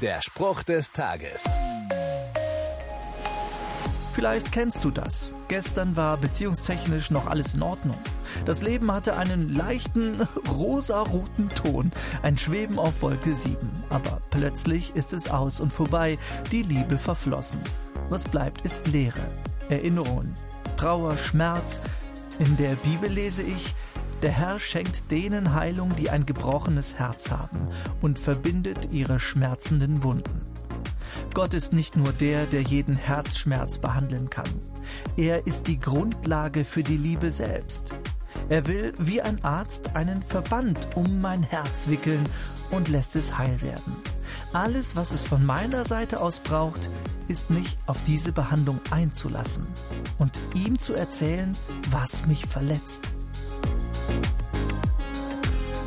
Der Spruch des Tages. Vielleicht kennst du das. Gestern war beziehungstechnisch noch alles in Ordnung. Das Leben hatte einen leichten rosaroten Ton, ein Schweben auf Wolke 7. Aber plötzlich ist es aus und vorbei, die Liebe verflossen. Was bleibt, ist Leere, Erinnerungen, Trauer, Schmerz. In der Bibel lese ich, der Herr schenkt denen Heilung, die ein gebrochenes Herz haben und verbindet ihre schmerzenden Wunden. Gott ist nicht nur der, der jeden Herzschmerz behandeln kann. Er ist die Grundlage für die Liebe selbst. Er will wie ein Arzt einen Verband um mein Herz wickeln und lässt es heil werden. Alles, was es von meiner Seite aus braucht, ist mich auf diese Behandlung einzulassen und ihm zu erzählen, was mich verletzt.